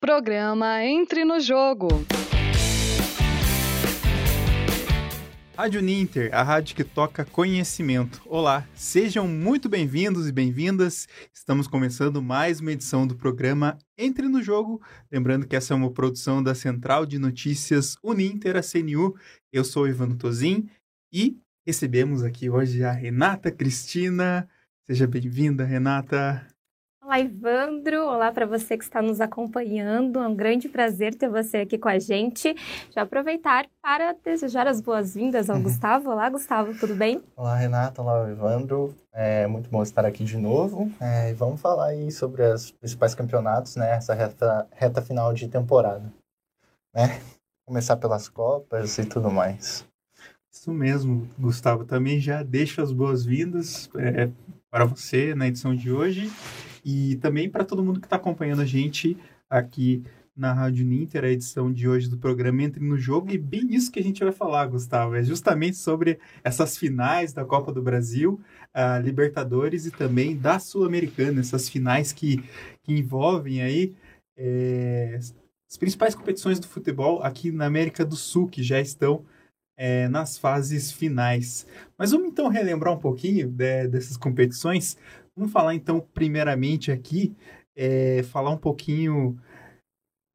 Programa Entre no Jogo. Rádio Ninter, a rádio que toca conhecimento. Olá, sejam muito bem-vindos e bem-vindas. Estamos começando mais uma edição do programa Entre no Jogo. Lembrando que essa é uma produção da Central de Notícias Uninter, a CNU. Eu sou Ivan Tozin e recebemos aqui hoje a Renata Cristina. Seja bem-vinda, Renata. Olá, Ivandro. Olá para você que está nos acompanhando. É um grande prazer ter você aqui com a gente. Já aproveitar para desejar as boas-vindas ao uhum. Gustavo. Olá, Gustavo, tudo bem? Olá, Renata. Olá, Ivandro. É muito bom estar aqui de novo. É, vamos falar aí sobre os principais campeonatos, né? Essa reta, reta final de temporada. Né? Começar pelas Copas e tudo mais. Isso mesmo, Gustavo. Também já deixo as boas-vindas é, para você na edição de hoje. E também para todo mundo que está acompanhando a gente aqui na Rádio Ninter, a edição de hoje do programa Entre no Jogo, e bem isso que a gente vai falar, Gustavo, é justamente sobre essas finais da Copa do Brasil, a Libertadores e também da Sul-Americana, essas finais que, que envolvem aí é, as principais competições do futebol aqui na América do Sul, que já estão é, nas fases finais. Mas vamos então relembrar um pouquinho de, dessas competições, Vamos falar então, primeiramente aqui, é, falar um pouquinho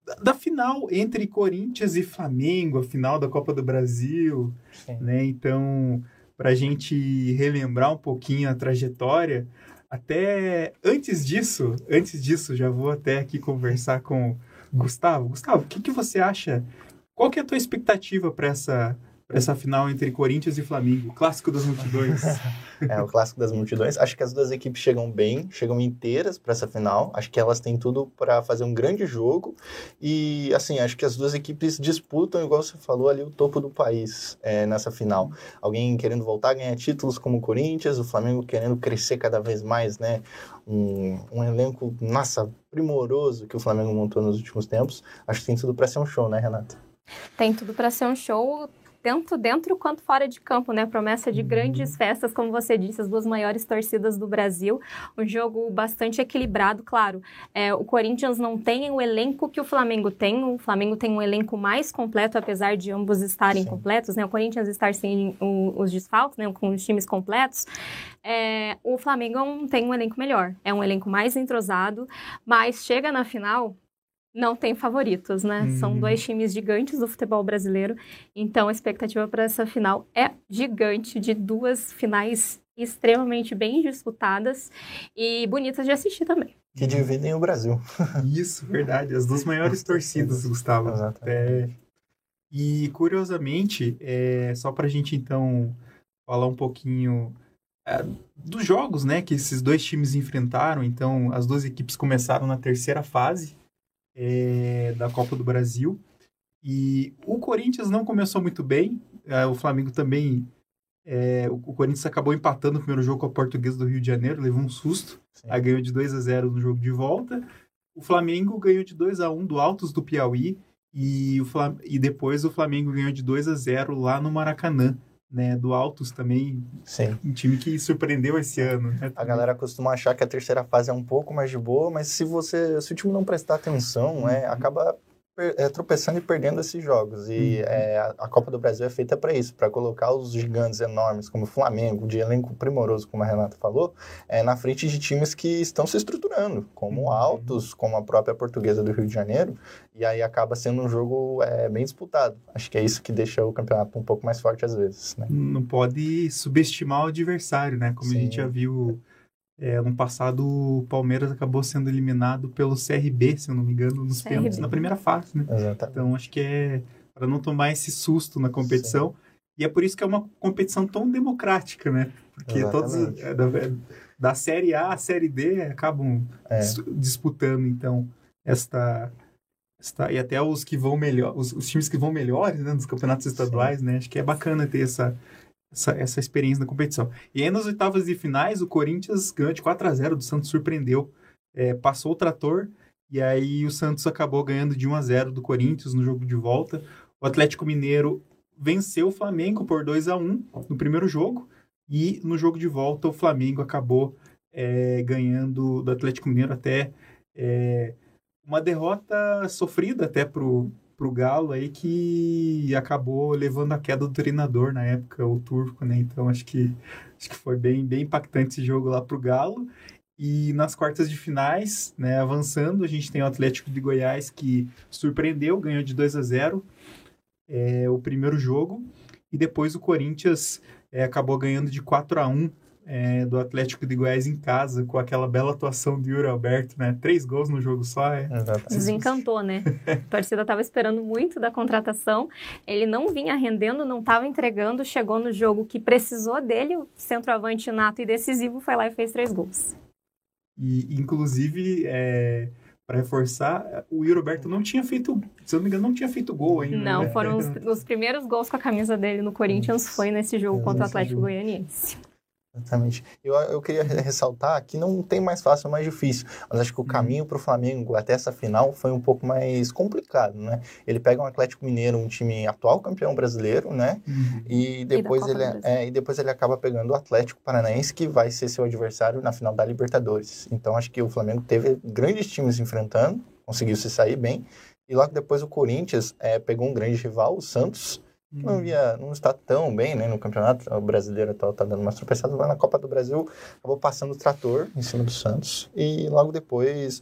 da, da, final entre Corinthians e Flamengo, a final da Copa do Brasil, Sim. né? Então, para a gente relembrar um pouquinho a trajetória, até antes disso, antes disso, já vou até aqui conversar com Gustavo. Gustavo, o que, que você acha? Qual que é a tua expectativa para essa essa final entre Corinthians e Flamengo, clássico das multidões. é, o clássico das multidões. Acho que as duas equipes chegam bem, chegam inteiras para essa final. Acho que elas têm tudo para fazer um grande jogo. E, assim, acho que as duas equipes disputam, igual você falou, ali o topo do país é, nessa final. Alguém querendo voltar a ganhar títulos como o Corinthians, o Flamengo querendo crescer cada vez mais, né? Um, um elenco, nossa, primoroso que o Flamengo montou nos últimos tempos. Acho que tem tudo para ser um show, né, Renata? Tem tudo para ser um show tanto dentro quanto fora de campo, né? Promessa de grandes uhum. festas, como você disse, as duas maiores torcidas do Brasil. Um jogo bastante equilibrado, claro. É, o Corinthians não tem o elenco que o Flamengo tem. O Flamengo tem um elenco mais completo, apesar de ambos estarem Sim. completos, né? O Corinthians estar sem o, os desfalques, né? Com os times completos. É, o Flamengo tem um elenco melhor. É um elenco mais entrosado, mas chega na final não tem favoritos, né? Uhum. São dois times gigantes do futebol brasileiro. Então a expectativa para essa final é gigante, de duas finais extremamente bem disputadas e bonitas de assistir também. Que dividem o Brasil. Isso, verdade. As duas maiores torcidas, Gustavo. É... E curiosamente, é... só para a gente então falar um pouquinho é, dos jogos, né, que esses dois times enfrentaram. Então, as duas equipes começaram na terceira fase é, da Copa do Brasil. E o Corinthians não começou muito bem, é, o Flamengo também. É, o Corinthians acabou empatando o primeiro jogo com a Portuguesa do Rio de Janeiro, levou um susto, Sim. aí ganhou de 2 a 0 no jogo de volta. O Flamengo ganhou de 2 a 1 do Altos do Piauí e, o Flam... e depois o Flamengo ganhou de 2 a 0 lá no Maracanã né, do Altos também. Sim. Um time que surpreendeu esse ano. Né? A galera costuma achar que a terceira fase é um pouco mais de boa, mas se você, se o time não prestar atenção, uhum. é, acaba é, tropeçando e perdendo esses jogos. E uhum. é, a Copa do Brasil é feita para isso, para colocar os gigantes enormes, como o Flamengo, de elenco primoroso, como a Renata falou, é, na frente de times que estão se estruturando, como uhum. Altos, como a própria Portuguesa do Rio de Janeiro, e aí acaba sendo um jogo é, bem disputado. Acho que é isso que deixa o campeonato um pouco mais forte às vezes. Né? Não pode subestimar o adversário, né? Como Sim. a gente já viu é, ano passado, o Palmeiras acabou sendo eliminado pelo CRB, se eu não me engano, nos CRB. pênaltis, na primeira fase, né? Exatamente. Então, acho que é para não tomar esse susto na competição. Sim. E é por isso que é uma competição tão democrática, né? Porque Exatamente. todos é, da, da Série A à Série D acabam é. disputando, então, esta, esta... E até os que vão melhor, os, os times que vão melhores, né? Nos campeonatos estaduais, Sim. né? Acho que é bacana ter essa essa, essa experiência na competição. E aí, nas oitavas de finais, o Corinthians ganhou de 4 a 0 do Santos surpreendeu, é, passou o trator, e aí o Santos acabou ganhando de 1 a 0 do Corinthians no jogo de volta. O Atlético Mineiro venceu o Flamengo por 2 a 1 no primeiro jogo, e no jogo de volta o Flamengo acabou é, ganhando do Atlético Mineiro até é, uma derrota sofrida até pro, pro Galo aí que acabou levando a queda do treinador na época, o turco, né? Então acho que acho que foi bem bem impactante esse jogo lá pro Galo. E nas quartas de finais, né, avançando, a gente tem o Atlético de Goiás que surpreendeu, ganhou de 2 a 0 é, o primeiro jogo. E depois o Corinthians é, acabou ganhando de 4 a 1 é, do Atlético de Goiás em casa, com aquela bela atuação do Yuri Alberto, né? Três gols no jogo só. É... Desencantou, né? A torcida estava esperando muito da contratação. Ele não vinha rendendo, não estava entregando. Chegou no jogo que precisou dele, o centroavante nato e decisivo, foi lá e fez três gols. E, inclusive, é, para reforçar, o Yuri Alberto não tinha feito, se eu não me engano, não tinha feito gol ainda. Não, né? foram os, os, primeiros gols com a camisa dele no Corinthians, foi nesse jogo contra o Atlético Goianiense. Exatamente. Eu, eu queria ressaltar que não tem mais fácil, mais difícil. Mas acho que o uhum. caminho para o Flamengo até essa final foi um pouco mais complicado, né? Ele pega um Atlético Mineiro, um time atual campeão brasileiro, né? Uhum. E depois e ele é, e depois ele acaba pegando o Atlético Paranaense, que vai ser seu adversário na final da Libertadores. Então acho que o Flamengo teve grandes times enfrentando, conseguiu se sair bem. E logo depois o Corinthians é, pegou um grande rival, o Santos não via, não está tão bem, né, no campeonato. O brasileiro atual está dando umas tropeçadas, mas na Copa do Brasil acabou passando o trator em cima do Santos. E logo depois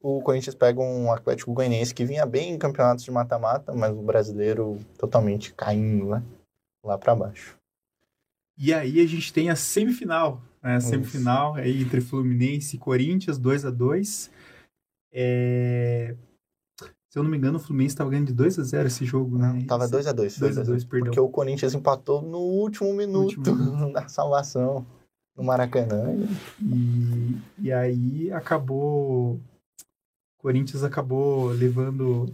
o Corinthians pega um Atlético Goianiense que vinha bem em campeonatos de mata-mata, mas o brasileiro totalmente caindo, né, lá para baixo. E aí a gente tem a semifinal, né, a semifinal aí entre Fluminense e Corinthians, 2 a 2 é... Se eu não me engano, o Fluminense estava ganhando de 2 a 0 esse jogo, né? Tava 2 a 2 2 a 2 perdão. Porque o Corinthians empatou no último minuto, último da salvação no Maracanã. E, e aí acabou. O Corinthians acabou levando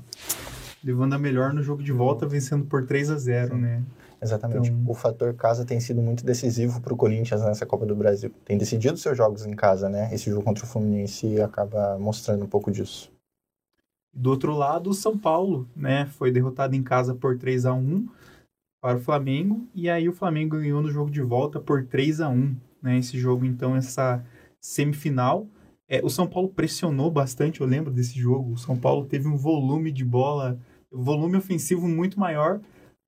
levando a melhor no jogo de volta, vencendo por 3 a 0 Sim. né? Exatamente. Então... O fator casa tem sido muito decisivo para o Corinthians nessa Copa do Brasil. Tem decidido seus jogos em casa, né? Esse jogo contra o Fluminense acaba mostrando um pouco disso. Do outro lado, o São Paulo, né, foi derrotado em casa por 3 a 1 para o Flamengo, e aí o Flamengo ganhou no jogo de volta por 3 a 1 né, esse jogo, então, essa semifinal. É, o São Paulo pressionou bastante, eu lembro desse jogo. O São Paulo teve um volume de bola, volume ofensivo muito maior,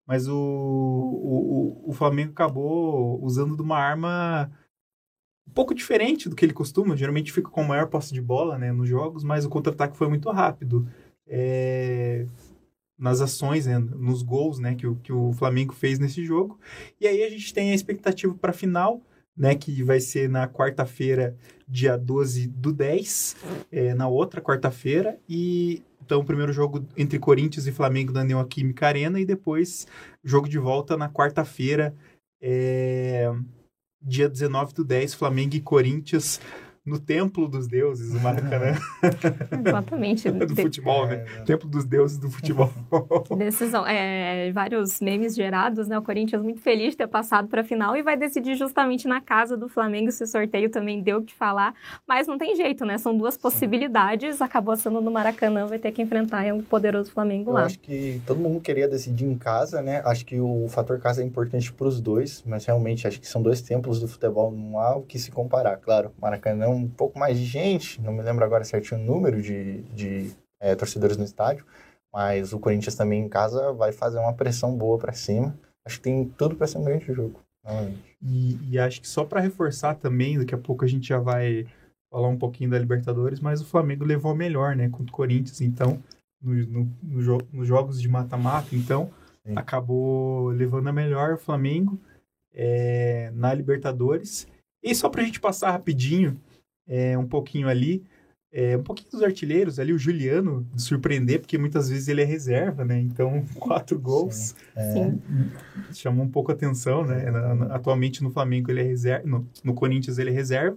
mas o, o, o Flamengo acabou usando de uma arma um pouco diferente do que ele costuma. Geralmente fica com maior posse de bola né, nos jogos, mas o contra-ataque foi muito rápido. É, nas ações, né, nos gols né, que, o, que o Flamengo fez nesse jogo. E aí a gente tem a expectativa para a final, né, que vai ser na quarta-feira, dia 12 do 10, é, na outra quarta-feira. E então, o primeiro jogo entre Corinthians e Flamengo na Neoquímica Arena e depois jogo de volta na quarta-feira. É dia 19 do 10, Flamengo e Corinthians no Templo dos Deuses, o Maracanã. Exatamente. do futebol, né? É, Templo dos Deuses do futebol. Decisão. É, vários memes gerados, né? O Corinthians muito feliz de ter passado para a final e vai decidir justamente na casa do Flamengo. Esse sorteio também deu o que falar, mas não tem jeito, né? São duas possibilidades. Acabou sendo no Maracanã, vai ter que enfrentar o poderoso Flamengo Eu lá. acho que todo mundo queria decidir em casa, né? Acho que o fator casa é importante para os dois, mas realmente acho que são dois templos do futebol, não há o que se comparar. Claro, Maracanã um pouco mais de gente, não me lembro agora certinho o número de, de é, torcedores no estádio, mas o Corinthians também em casa vai fazer uma pressão boa para cima. Acho que tem tudo para ser um grande jogo. E, e, acho que só para reforçar também, daqui a pouco a gente já vai falar um pouquinho da Libertadores, mas o Flamengo levou a melhor, né, contra o Corinthians, então, no, no, no jo nos jogos de mata-mata, então, Sim. acabou levando a melhor o Flamengo é, na Libertadores. E só para a gente passar rapidinho, é, um pouquinho ali, é, um pouquinho dos artilheiros ali, o Juliano, de surpreender, porque muitas vezes ele é reserva, né? Então, quatro gols Sim. É, chamou um pouco a atenção, né? Na, na, atualmente no Flamengo ele é reserva, no, no Corinthians ele é reserva.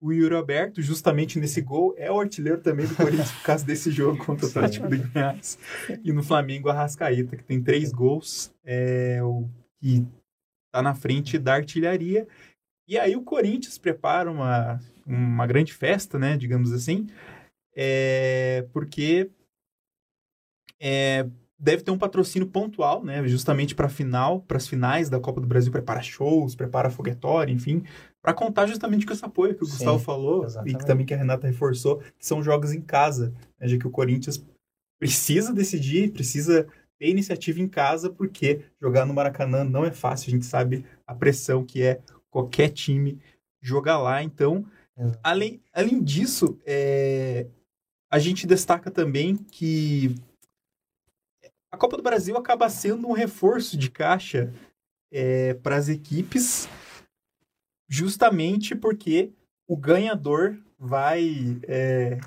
O Yuri Alberto, justamente nesse gol, é o artilheiro também do Corinthians por causa desse jogo contra o Atlético de Goiás. E no Flamengo, a Rascaíta, que tem três gols, é o que tá na frente da artilharia. E aí o Corinthians prepara uma uma grande festa, né, digamos assim, é, porque é, deve ter um patrocínio pontual, né? Justamente para final, para as finais da Copa do Brasil, prepara shows, prepara foguetório, enfim, para contar justamente com esse apoio que o Sim, Gustavo falou exatamente. e que também que a Renata reforçou, que são jogos em casa, né? já que o Corinthians precisa decidir, precisa ter iniciativa em casa, porque jogar no Maracanã não é fácil, a gente sabe a pressão que é qualquer time jogar lá, então. Além, além disso, é, a gente destaca também que a Copa do Brasil acaba sendo um reforço de caixa para as equipes, justamente porque o ganhador vai é,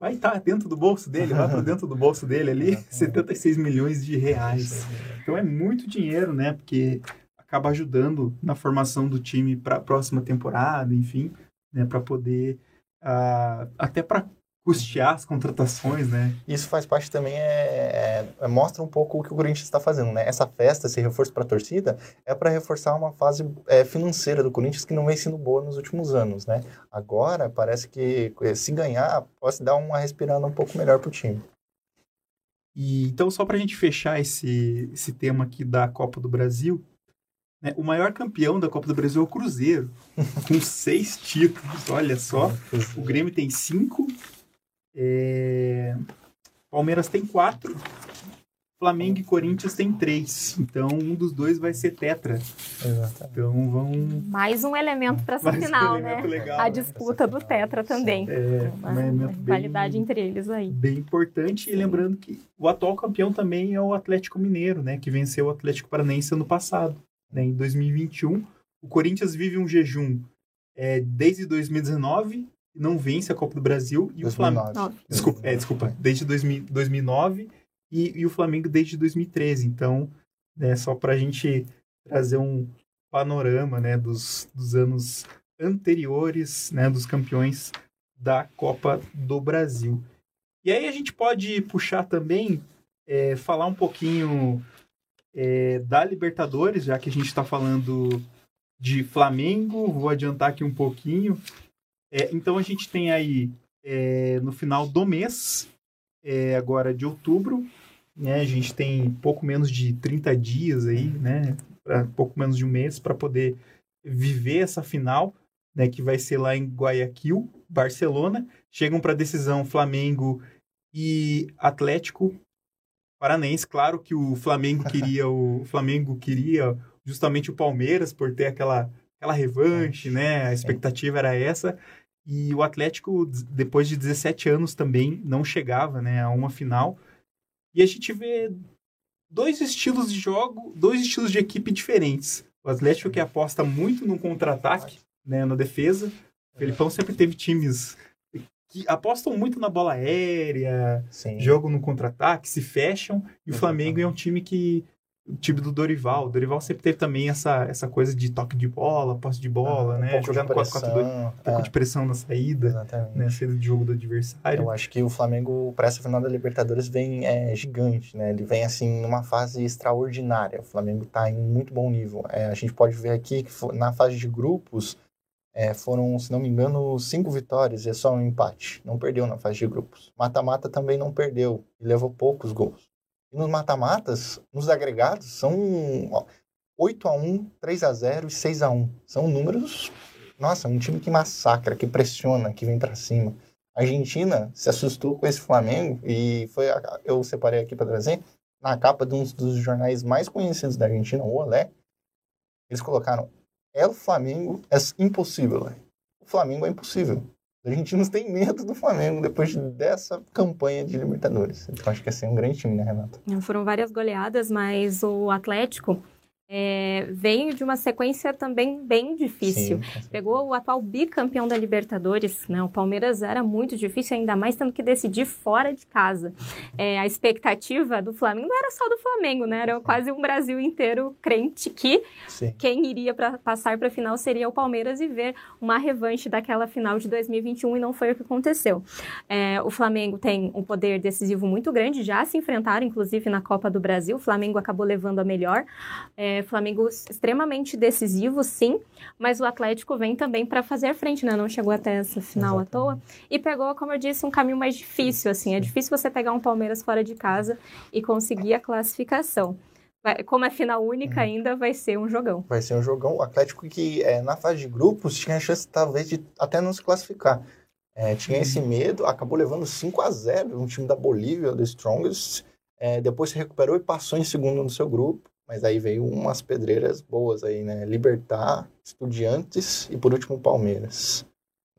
vai estar dentro do bolso dele, vai para dentro do bolso dele ali, Exatamente. 76 milhões de reais. Então é muito dinheiro, né? Porque acaba ajudando na formação do time para a próxima temporada, enfim, né? Para poder ah, até para custear as contratações, né? Isso faz parte também, é, é- mostra um pouco o que o Corinthians está fazendo, né? Essa festa, esse reforço para a torcida, é para reforçar uma fase é, financeira do Corinthians que não vem sendo boa nos últimos anos, né? Agora, parece que eh, se ganhar, pode dar uma respirada um pouco melhor para o time. E então só para a gente fechar esse esse tema aqui da Copa do Brasil? O maior campeão da Copa do Brasil é o Cruzeiro, com seis títulos. Olha só. O Grêmio tem cinco. é, Palmeiras tem quatro. Flamengo e Corinthians tem três. Então, um dos dois vai ser tetra. Exatamente. Então, vão... Mais um elemento para essa Mais um final, elemento né? legal, A né? disputa do Tetra também. É, Uma, um uma bem- rivalidade entre eles aí. bem importante. E lembrando que o atual campeão também é o Atlético Mineiro, né? Que venceu o Atlético Paranaense ano passado, né? Em 2021. O Corinthians vive um jejum é, desde 2019 e não vence a Copa do Brasil. E o Flamengo... 2009. Desculpa, é, desculpa. Desde 2000 2009 e, e o Flamengo desde 2013. Então, né, só para a gente trazer um panorama né, dos, dos anos anteriores, né, dos campeões da Copa do Brasil. E aí a gente pode puxar também, é, falar um pouquinho é, da Libertadores, já que a gente está falando de Flamengo, vou adiantar aqui um pouquinho. É, então a gente tem aí é, no final do mês, é, agora de outubro, né? A gente tem pouco menos de 30 dias aí, né? Pra, pouco menos de um mês para poder viver essa final, né? Que vai ser lá em Guayaquil, Barcelona. Chegam para decisão Flamengo e Atlético Paranaense. Claro que o Flamengo queria o, o Flamengo queria justamente o Palmeiras por ter aquela aquela revanche, né? A expectativa era essa. E o Atlético, depois de 17 anos, também não chegava né, a uma final. E a gente vê dois estilos de jogo, dois estilos de equipe diferentes. O Atlético que aposta muito no contra-ataque, né, na defesa. O Felipão sempre teve times que apostam muito na bola aérea, Sim. jogo no contra-ataque, se fecham. E o. Flamengo é um time que. O time do Dorival. O Dorival sempre teve também essa, essa coisa de toque de bola, posse de bola, um né? pouco Jogando de 4-4-2, pressão, um pouco é, de pressão na saída, Exatamente. né? Saída de jogo do adversário. Eu acho que o Flamengo, para essa final da Libertadores, vem é, gigante, né? Ele vem, assim, numa fase extraordinária. O Flamengo está em muito bom nível. É, a gente pode ver aqui que na fase de grupos é, foram, se não me engano, cinco vitórias e é só um empate. Não perdeu na fase de grupos. Mata-mata também não perdeu e levou poucos gols. E nos mata-matas, nos agregados, são ó, 8 a 1 3 a 0 e 6 a 1 São números... Nossa, um time que massacra, que pressiona, que vem para cima. A Argentina se assustou com esse Flamengo e foi a- eu separei aqui para trazer na capa de um dos jornais mais conhecidos da Argentina, o Olé. Eles colocaram: "É o Flamengo, é impossível". velho. O Flamengo é impossível. Os argentinos têm medo do Flamengo depois dessa campanha de Libertadores. Então acho que esse é um grande time, né, Renata? Foram várias goleadas, mas o Atlético é, veio de uma sequência também bem difícil. Sim. Pegou o atual bicampeão da Libertadores, né? O Palmeiras era muito difícil, ainda mais tendo que decidir fora de casa. É, a expectativa do Flamengo não era só do Flamengo, né? Era quase um Brasil inteiro crente que Sim. quem iria pra, passar para a final seria o Palmeiras e ver uma revanche daquela final de 2021 e não foi o que aconteceu. É, o Flamengo tem um poder decisivo muito grande, já se enfrentaram inclusive na Copa do Brasil. O Flamengo acabou levando a melhor. É, É, Flamengo extremamente decisivo, sim, mas o Atlético vem também para fazer frente, né? Não chegou até essa final Exatamente. à toa e pegou, como eu disse, um caminho mais difícil, assim. É difícil você pegar um Palmeiras fora de casa e conseguir a classificação. Como é final única uhum. ainda, vai ser um jogão. Vai ser um jogão. O Atlético que é, na fase de grupos tinha a chance talvez de até não se classificar. É, tinha esse uhum. medo, acabou levando 5 a 0 um time da Bolívia, do Strongest. É, depois se recuperou e passou em segundo no seu grupo. Mas aí veio umas pedreiras boas aí, né? Libertar, Estudiantes e por último Palmeiras.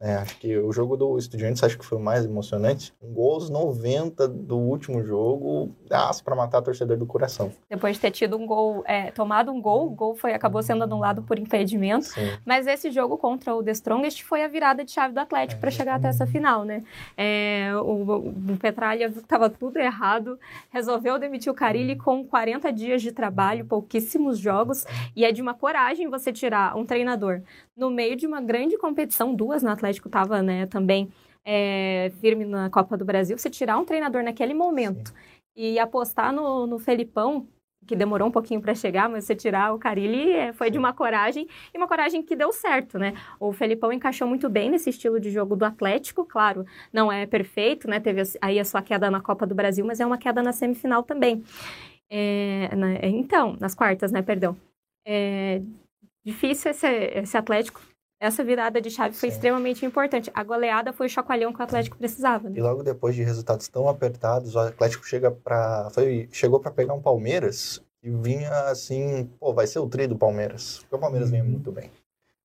É, acho que o jogo do Estudiantes acho que foi o mais emocionante. Um gol aos 90 do último jogo, dá para matar a torcedor do coração. Depois de ter tido um gol, é, tomado um gol, o gol foi, acabou sendo anulado por impedimento. Sim. Mas esse jogo contra o The Strongest foi a virada de chave do Atlético é, para chegar até essa final, né? É, o, o Petralha estava tudo errado, resolveu demitir o Carilli com 40 dias de trabalho, pouquíssimos jogos, e é de uma coragem você tirar um treinador no meio de uma grande competição, duas no Atlético estava né, também é, firme na Copa do Brasil, você tirar um treinador naquele momento Sim. e apostar no, no Felipão, que demorou um pouquinho para chegar, mas você tirar o Carilli é, foi de uma coragem e uma coragem que deu certo, né? O Felipão encaixou muito bem nesse estilo de jogo do Atlético, claro, não é perfeito, né? Teve aí a sua queda na Copa do Brasil, mas é uma queda na semifinal também. É, na, então, nas quartas, né? Perdão. É, difícil esse, esse Atlético. Essa virada de chave foi Sim. extremamente importante. A goleada foi o chacoalhão que o Atlético precisava. Né? E logo depois de resultados tão apertados, o Atlético chega para foi chegou para pegar um Palmeiras e vinha assim, pô, vai ser o tri do Palmeiras. Porque o Palmeiras uhum. vinha muito bem.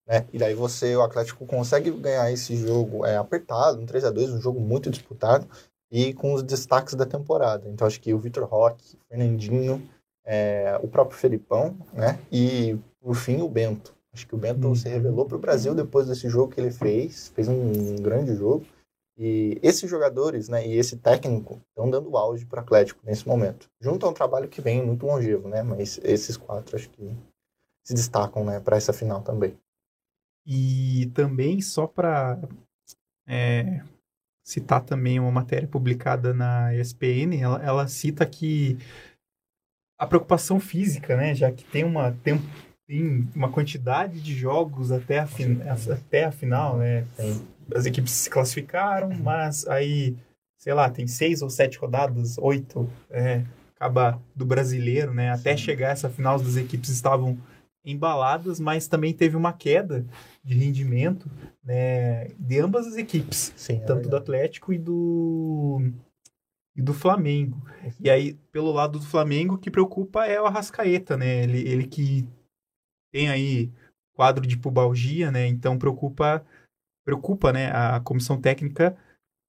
Né? E daí você, o Atlético consegue ganhar esse jogo é, apertado, um 3 a 2 um jogo muito disputado e com os destaques da temporada. Então acho que o Vitor Roque, o Fernandinho, é, o próprio Felipão, né? E por fim, o Bento. Acho que o Bento se revelou para o Brasil depois desse jogo que ele fez, fez um grande jogo. E esses jogadores, né, e esse técnico estão dando auge para o Atlético nesse momento. Junto a um trabalho que vem muito longevo, né? Mas esses quatro acho que se destacam, né, para essa final também. E também só para é, citar também uma matéria publicada na ESPN, ela, ela cita que a preocupação física, né, já que tem uma tem tem uma quantidade de jogos até a, fin até a final, né? Tem, as equipes se classificaram, uhum. mas aí, sei lá, tem seis ou sete rodadas, oito, é, acaba do brasileiro, né? Até Sim. chegar essa final, as equipes estavam embaladas, mas também teve uma queda de rendimento né, de ambas as equipes, Sim, é tanto do Atlético e do e do Flamengo. E aí, pelo lado do Flamengo, o que preocupa é o Arrascaeta, né? Ele, ele que tem aí quadro de pubalgia, né? Então preocupa preocupa, né, a comissão técnica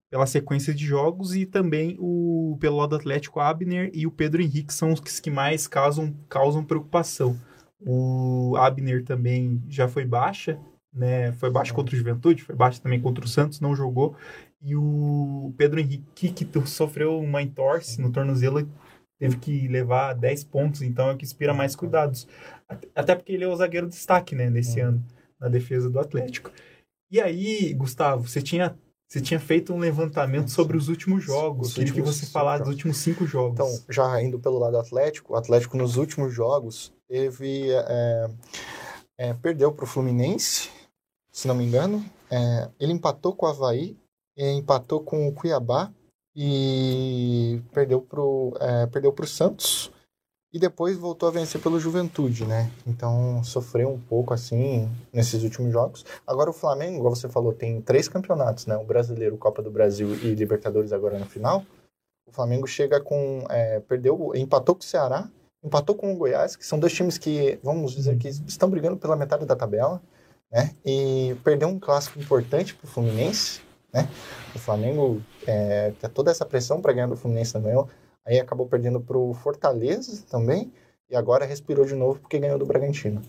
pela sequência de jogos e também o pelo lado Atlético Abner e o Pedro Henrique são os que mais causam causam preocupação. O Abner também já foi baixa, né? Foi baixa contra o Juventude, foi baixa também contra o Santos, não jogou. E o Pedro Henrique que sofreu uma entorse no tornozelo teve que levar 10 pontos, então é o que inspira mais cuidados. Até porque ele é o zagueiro de destaque, né, nesse ano, na defesa do Atlético. E aí, Gustavo, você tinha, você tinha feito um levantamento sobre os últimos jogos. Os Queria que você falasse dos últimos cinco jogos. Então, já indo pelo lado Atlético, o Atlético nos últimos jogos teve. É, é, perdeu para o Fluminense, se não me engano. É, ele empatou com o Havaí, empatou com o Cuiabá e perdeu para o é, perdeu pro Santos e depois voltou a vencer pelo Juventude, né? Então sofreu um pouco assim nesses últimos jogos. Agora o Flamengo, igual você falou, tem três campeonatos, né? O Brasileiro, Copa do Brasil e Libertadores agora na final. O Flamengo chega com é, perdeu, empatou com o Ceará, empatou com o Goiás, que são dois times que vamos dizer que estão brigando pela metade da tabela, né? E perdeu um clássico importante para o Fluminense, né? O Flamengo é, tem toda essa pressão para ganhar do Fluminense também Aí acabou perdendo para o Fortaleza também. E agora respirou de novo porque ganhou do Bragantino.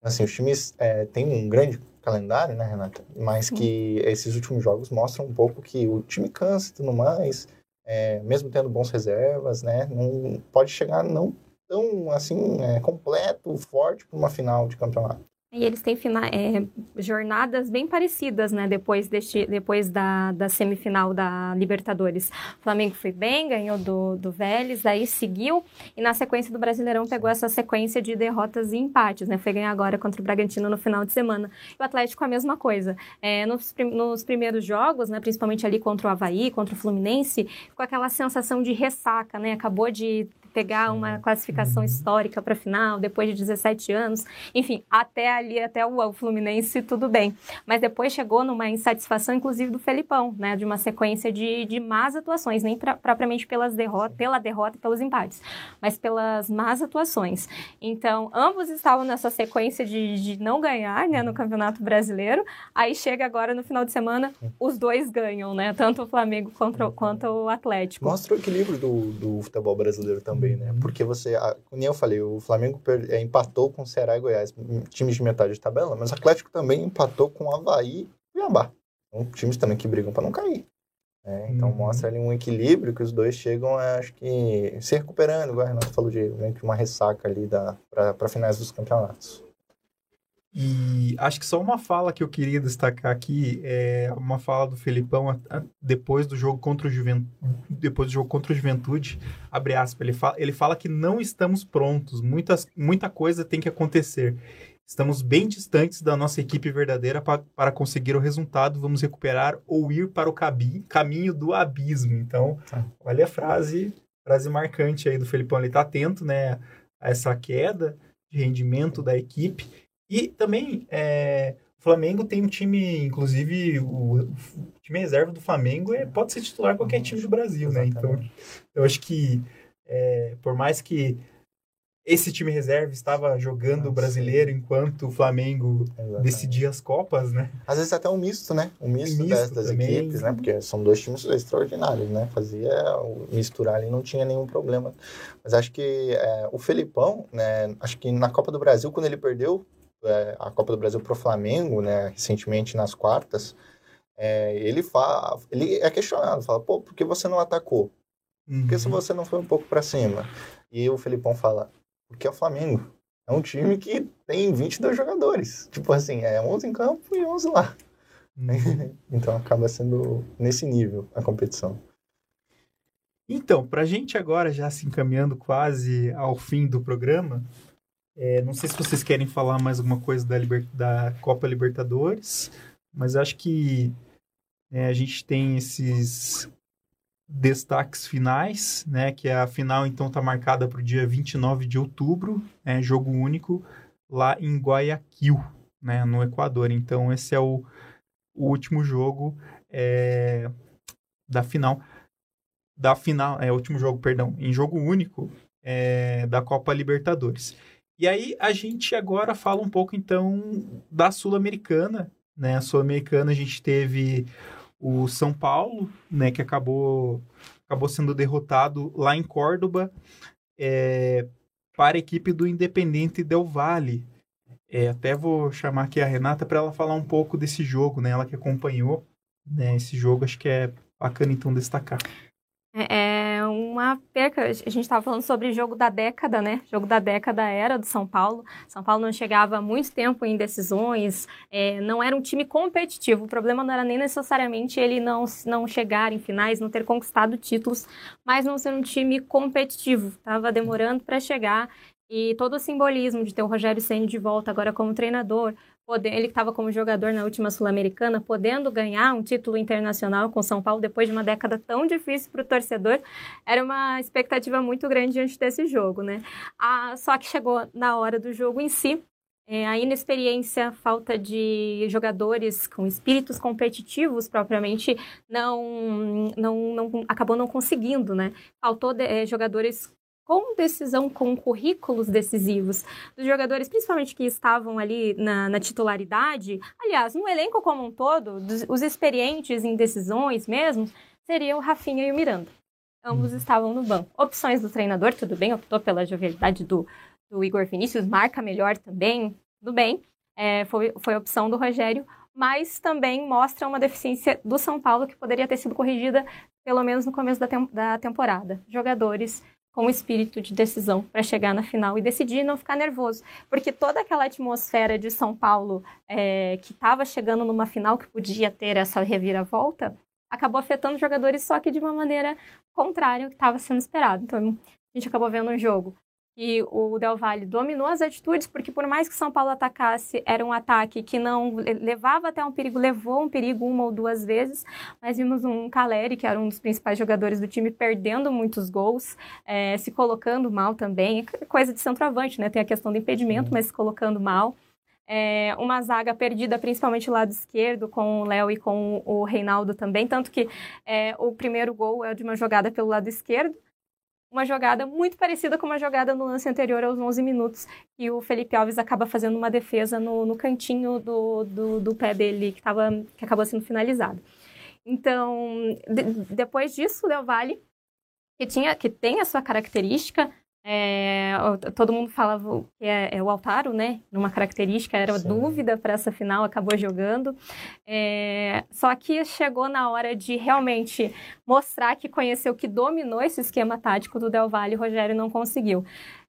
Assim, os times é, têm um grande calendário, né, Renata? Mas que esses últimos jogos mostram um pouco que o time cansa e tudo mais. É, mesmo tendo bons reservas, né? Não pode chegar não tão assim é, completo, forte para uma final de campeonato. E eles têm é, jornadas bem parecidas, né? Depois, deste, depois da, da semifinal da Libertadores. O Flamengo foi bem, ganhou do, do Vélez, aí seguiu. E na sequência do Brasileirão pegou essa sequência de derrotas e empates, né? Foi ganhar agora contra o Bragantino no final de semana. E o Atlético a mesma coisa. É, nos, nos primeiros jogos, né? Principalmente ali contra o Havaí, contra o Fluminense, ficou aquela sensação de ressaca, né? Acabou de pegar uma classificação uhum. histórica para a final, depois de 17 anos. Enfim, até ali, até o Fluminense, tudo bem. Mas depois chegou numa insatisfação, inclusive, do Felipão, né? De uma sequência de, de más atuações, nem pra, propriamente pelas derrota, pela derrota e pelos empates, mas pelas más atuações. Então, ambos estavam nessa sequência de, de não ganhar, né? No Campeonato Brasileiro. Aí chega agora no final de semana, os dois ganham, né? Tanto o Flamengo quanto, quanto o Atlético. Mostra o equilíbrio do, do futebol brasileiro também também, né? Porque você, a, como eu falei, o Flamengo é, empatou com o Ceará e Goiás, times de metade de tabela, mas o Atlético também empatou com o Havaí e o Iabá. São times também que brigam para não cair. Né? Então uhum. mostra ali um equilíbrio que os dois chegam, acho que, se recuperando, igual a Renato falou de uma ressaca ali para finais dos campeonatos. E acho que só uma fala que eu queria destacar aqui é uma fala do Felipão depois do jogo contra o Juventude, depois do jogo contra o Juventude, abre aspas, ele fala, ele fala que não estamos prontos, muitas, muita coisa tem que acontecer. Estamos bem distantes da nossa equipe verdadeira pa, para conseguir o resultado, vamos recuperar ou ir para o caminho do abismo. Então, tá. olha a frase, frase marcante aí do Felipão, ele está atento, né, a essa queda de rendimento da equipe e também é, o Flamengo tem um time, inclusive o, o time reserva do Flamengo é, pode ser titular qualquer time do Brasil, né? Então eu acho que é, por mais que esse time reserva estava jogando o brasileiro enquanto o Flamengo Exatamente. decidia as Copas, né? Às vezes até um misto, né? Um misto, misto das, equipes, né? Porque são dois times extraordinários, né? Fazia misturar ali, não tinha nenhum problema. Mas acho que é, o Felipão, né? Acho que na Copa do Brasil, quando ele perdeu é, a Copa do Brasil para o Flamengo, né, recentemente nas quartas, é, ele fala, ele é questionado, fala, pô, por que você não atacou? Uhum. Por que se você não foi um pouco para cima? E o Felipão fala, porque é o Flamengo. É um time que tem 22 jogadores. Tipo assim, é 11 em campo e 11 lá. Uhum. então acaba sendo nesse nível a competição. Então, para a gente agora já se encaminhando quase ao fim do programa, é, não sei se vocês querem falar mais alguma coisa da, Liber... da Copa Libertadores, mas acho que é, a gente tem esses destaques finais, né? Que a final então está marcada para o dia 29 de outubro, né, jogo único lá em Guayaquil, né, no Equador. Então esse é o, o último jogo é, da final, da final, é o último jogo, perdão, em jogo único é, da Copa Libertadores. E aí a gente agora fala um pouco então da Sul-Americana, né? A Sul-Americana a gente teve o São Paulo, né, que acabou acabou sendo derrotado lá em Córdoba é, para a equipe do Independente Del Valle. É, até vou chamar aqui a Renata para ela falar um pouco desse jogo, né? Ela que acompanhou né, esse jogo, acho que é bacana então destacar. É, é uma perca. A gente estava falando sobre jogo da década, né? Jogo da década era do São Paulo. São Paulo não chegava muito tempo em decisões, é, não era um time competitivo. O problema não era nem necessariamente ele não, não chegar em finais, não ter conquistado títulos, mas não ser um time competitivo. Estava demorando para chegar. E todo o simbolismo de ter o Rogério Senna de volta agora como treinador, ele estava como jogador na última Sul-Americana, podendo ganhar um título internacional com São Paulo depois de uma década tão difícil para o torcedor, era uma expectativa muito grande diante desse jogo, né? Ah, só que chegou na hora do jogo em si, é, a inexperiência, falta de jogadores com espíritos competitivos propriamente não, não, não acabou não conseguindo, né? Faltou de, é, jogadores com decisão, com currículos decisivos dos jogadores, principalmente que estavam ali na, na titularidade. Aliás, no elenco como um todo, dos, os experientes em decisões mesmo, seriam o Rafinha e o Miranda. Ambos uhum. estavam no banco. Opções do treinador, tudo bem, optou pela jovialidade do, do Igor Vinícius, marca melhor também, tudo bem. É, foi, foi a opção do Rogério, mas também mostra uma deficiência do São Paulo que poderia ter sido corrigida pelo menos no começo da, tem da temporada. Jogadores com o espírito de decisão para chegar na final e decidir não ficar nervoso. Porque toda aquela atmosfera de São Paulo é, que estava chegando numa final que podia ter essa reviravolta, acabou afetando os jogadores só que de uma maneira contrária ao que estava sendo esperado. Então, a gente acabou vendo um jogo que o Del Valle dominou as atitudes, porque por mais que São Paulo atacasse, era um ataque que não levava até um perigo, levou um perigo uma ou duas vezes, mas vimos um Caleri, que era um dos principais jogadores do time, perdendo muitos gols, é, se colocando mal também, é coisa de centroavante, né? Tem a questão do impedimento, mas se colocando mal. É, uma zaga perdida, principalmente o lado esquerdo, com o Léo e com o Reinaldo também. Tanto que é, o primeiro gol é de uma jogada pelo lado esquerdo, uma jogada muito parecida com uma jogada no lance anterior aos 11 minutos, e o Felipe Alves acaba fazendo uma defesa no, no cantinho do, do, do, pé dele, que, tava, que acabou sendo finalizado. Então, de, depois disso, o Del Valle, que, tinha, que tem a sua característica, é, todo mundo falava que é, é, o Altaro, né? Numa característica, era Sim. dúvida para essa final, acabou jogando. É, só que chegou na hora de realmente mostrar que conheceu, que dominou esse esquema tático do Del Valle, o Rogério não conseguiu.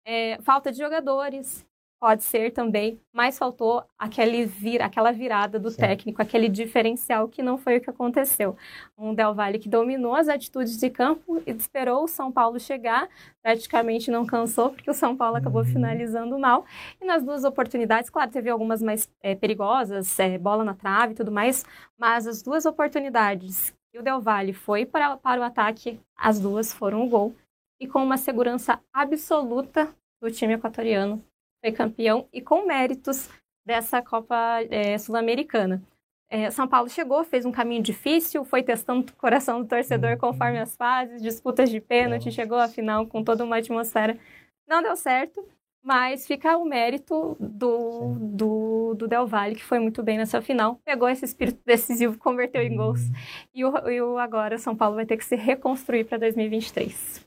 É, falta de jogadores, Pode ser também, mas faltou aquele vir, aquela virada do Sim. técnico, aquele diferencial que não foi o que aconteceu. Um Del Valle que dominou as atitudes de campo e esperou o São Paulo chegar, praticamente não cansou, porque o São Paulo acabou uhum. finalizando mal. E nas duas oportunidades, claro, teve algumas mais é, perigosas, é, bola na trave e tudo mais, mas as duas oportunidades que o Del Valle foi para, para o ataque, as duas foram o gol. E com uma segurança absoluta do time equatoriano foi campeão e com méritos dessa Copa é, Sul-Americana. É, São Paulo chegou, fez um caminho difícil, foi testando o coração do torcedor uhum. conforme as fases, disputas de pênalti, chegou à final com toda uma atmosfera. Não deu certo, mas fica o mérito do, do, do, Del Valle, que foi muito bem nessa final. Pegou esse espírito decisivo, converteu em gols. Uhum. E, o, e o agora São Paulo vai ter que se reconstruir para 2023.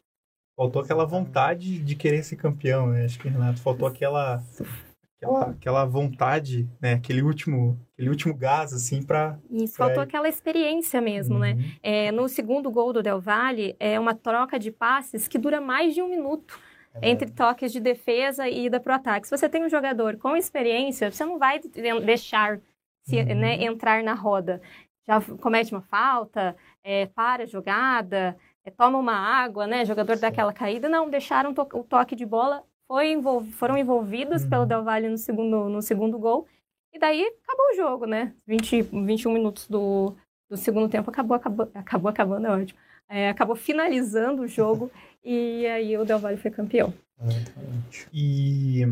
Faltou aquela vontade de querer ser campeão, né? Acho que, Renato, faltou aquela, aquela, aquela vontade, né? Aquele último, aquele último gás, assim, para... Isso, pra... faltou aquela experiência mesmo, né? uhum. né? É, no segundo gol do Del Valle, é uma troca de passes que dura mais de um minuto. É entre toques de defesa e ida para o ataque. Se você tem um jogador com experiência, você não vai deixar se, uhum. né, entrar na roda. Já comete uma falta, é, para a jogada, toma uma água, né? Jogador daquela caída. Não, deixaram to o toque de bola, foi envol foram envolvidos uhum. pelo Del Valle no segundo, no segundo gol. E daí acabou o jogo, né? 20, 21 minutos do, do segundo tempo acabou, acabou, acabou acabando, é ótimo. É, acabou finalizando o jogo e aí o Del Valle foi campeão. E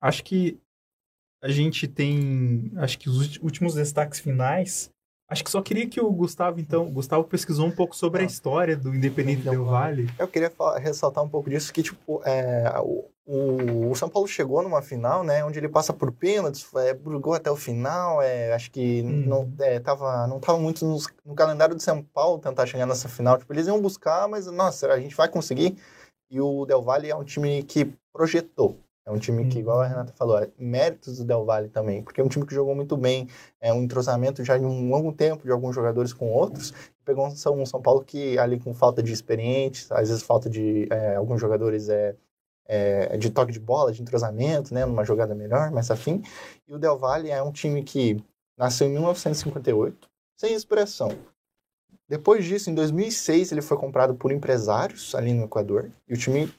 acho que a gente tem, acho que os últimos destaques finais Acho que só queria que o Gustavo, então, o Gustavo pesquisou um pouco sobre a história do Independente Del Vale. Eu queria ressaltar um pouco disso, que, tipo, é, o, o, São Paulo chegou numa final, né, onde ele passa por pênaltis, é, brigou até o final, é, acho que hum. não, é, tava, não tava muito nos, no calendário de São Paulo tentar chegar nessa final. Tipo, eles iam buscar, mas, nossa, a gente vai conseguir. E o Del Valle é um time que projetou. É um time que, igual a uhum. Renata falou, é méritos do Del Valle também, porque é um time que jogou muito bem, é um entrosamento já de um longo tempo de alguns jogadores com outros. Pegou um São, São Paulo que ali com falta de experientes, às vezes falta de é, alguns jogadores é, é, de toque de bola, de entrosamento, né, numa jogada melhor, mas afim. E o Del Valle é um time que nasceu em 1958, sem expressão. Depois disso, em 2006, ele foi comprado por empresários ali no Equador e o time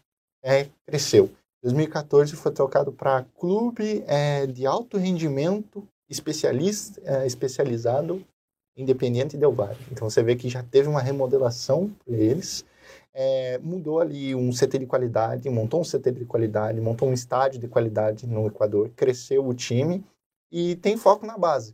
é, cresceu. 2014 foi trocado para Clube é, de Alto Rendimento especialista, é, especializado Independente Del Valle. Então você vê que já teve uma remodelação para eles. É, mudou ali um CT de qualidade, montou um CT de qualidade, montou um estádio de qualidade no Equador, cresceu o time e tem foco na base.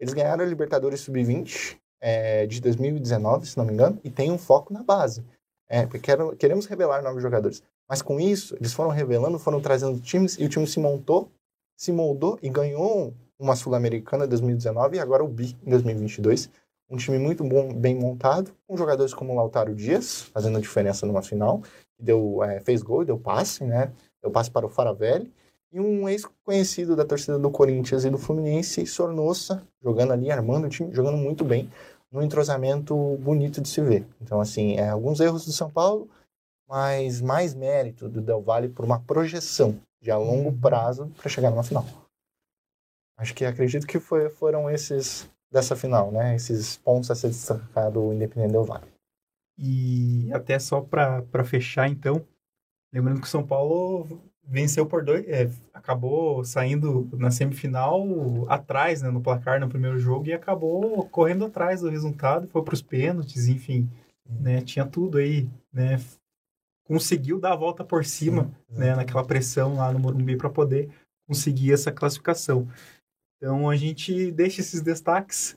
Eles ganharam a Libertadores Sub-20 é, de 2019, se não me engano, e tem um foco na base. É, porque queremos revelar novos jogadores. Mas com isso, eles foram revelando, foram trazendo times e o time se montou, se moldou e ganhou uma Sul-Americana em 2019 e agora o BI em 2022. Um time muito bom, bem montado, com jogadores como Lautaro Dias, fazendo a diferença numa final, deu, é, fez gol, deu passe, né? Deu passe para o Faravelli. E um ex-conhecido da torcida do Corinthians e do Fluminense, Sornossa, jogando ali, armando o time, jogando muito bem, num entrosamento bonito de se ver. Então, assim, é, alguns erros do São Paulo, mas mais mérito do Del Valle por uma projeção de a longo Uhum. prazo para chegar numa final. Acho que acredito que foi, foram esses dessa final, né? Esses pontos a ser destacado o Independente Del Valle. E até só para fechar, então, lembrando que o São Paulo venceu por dois, é, acabou saindo na semifinal atrás, né, no placar no primeiro jogo e acabou correndo atrás do resultado, foi para os pênaltis, enfim, né, tinha tudo aí, né, conseguiu dar a volta por cima, né, naquela pressão lá no Morumbi para poder conseguir essa classificação. Então a gente deixa esses destaques.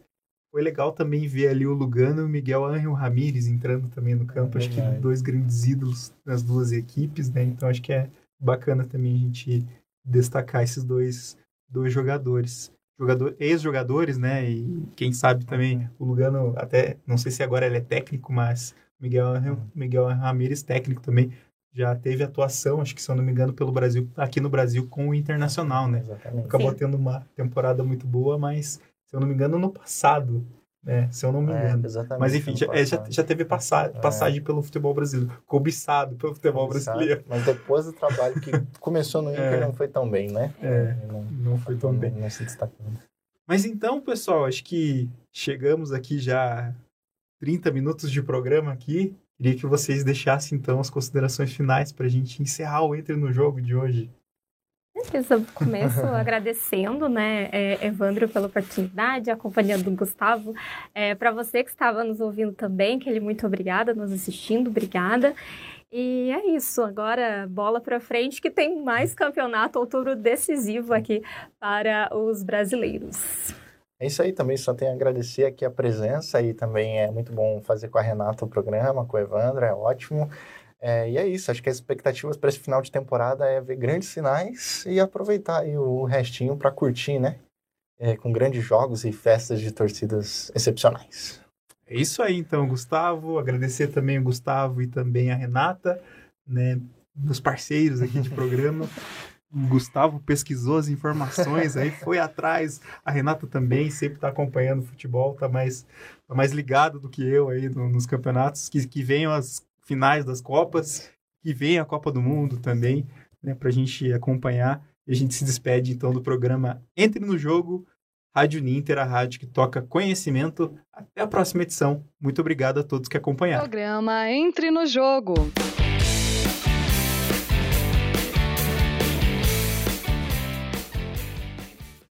Foi legal também ver ali o Lugano e o Miguel Ángel Ramírez entrando também no campo. Acho que dois grandes ídolos das duas equipes, né? Então acho que é bacana também a gente destacar esses dois, dois jogadores. Jogador, ex-jogadores, né? E quem sabe também o Lugano, até não sei se agora ele é técnico, mas Miguel Ángel, Miguel Ramírez, técnico também, já teve atuação, acho que se eu não me engano, pelo Brasil, aqui no Brasil com o Internacional, né? Exatamente. acabou Sim. tendo uma temporada muito boa, mas se eu não me engano, no passado, né? Se eu não me É, engano. exatamente. mas enfim, já, é, já, passado. já teve passa, É. passagem pelo futebol brasileiro, cobiçado pelo futebol brasileiro. Mas depois do trabalho que começou no Inter É. não foi tão bem, né? É. Não, Não foi tão não, bem. não se destacou. Mas então, pessoal, acho que chegamos aqui já 30 minutos de programa aqui. Queria que vocês deixassem então as considerações finais para a gente encerrar o Entre no Jogo de hoje. Eu começo agradecendo, né, é, Evandro, pela oportunidade, a companhia do Gustavo. É, Para você que estava nos ouvindo também, Kelly, muito obrigada, nos assistindo, obrigada. E é isso, agora bola para frente, que tem mais campeonato, outubro decisivo aqui para os brasileiros. É isso aí também, só tenho a agradecer aqui a presença e também é muito bom fazer com a Renata o programa, com o Evandro, é ótimo. É, e é isso, acho que as expectativas para esse final de temporada é ver grandes sinais e aproveitar aí o restinho para curtir, né? É, com grandes jogos e festas de torcidas excepcionais. É isso aí, então, Gustavo. Agradecer também o Gustavo e também a Renata, né, meus parceiros aqui de programa. Gustavo pesquisou as informações, aí foi atrás. A Renata também sempre está acompanhando o futebol, tá mais, tá mais ligado do que eu aí no- nos campeonatos. Que, que venham as finais das Copas, que venha a Copa do Mundo também, né, para a gente acompanhar. E a gente se despede então do programa Entre no Jogo, Rádio Ninter, a rádio que toca conhecimento. Até a próxima edição. Muito obrigado a todos que acompanharam. Programa Entre no Jogo.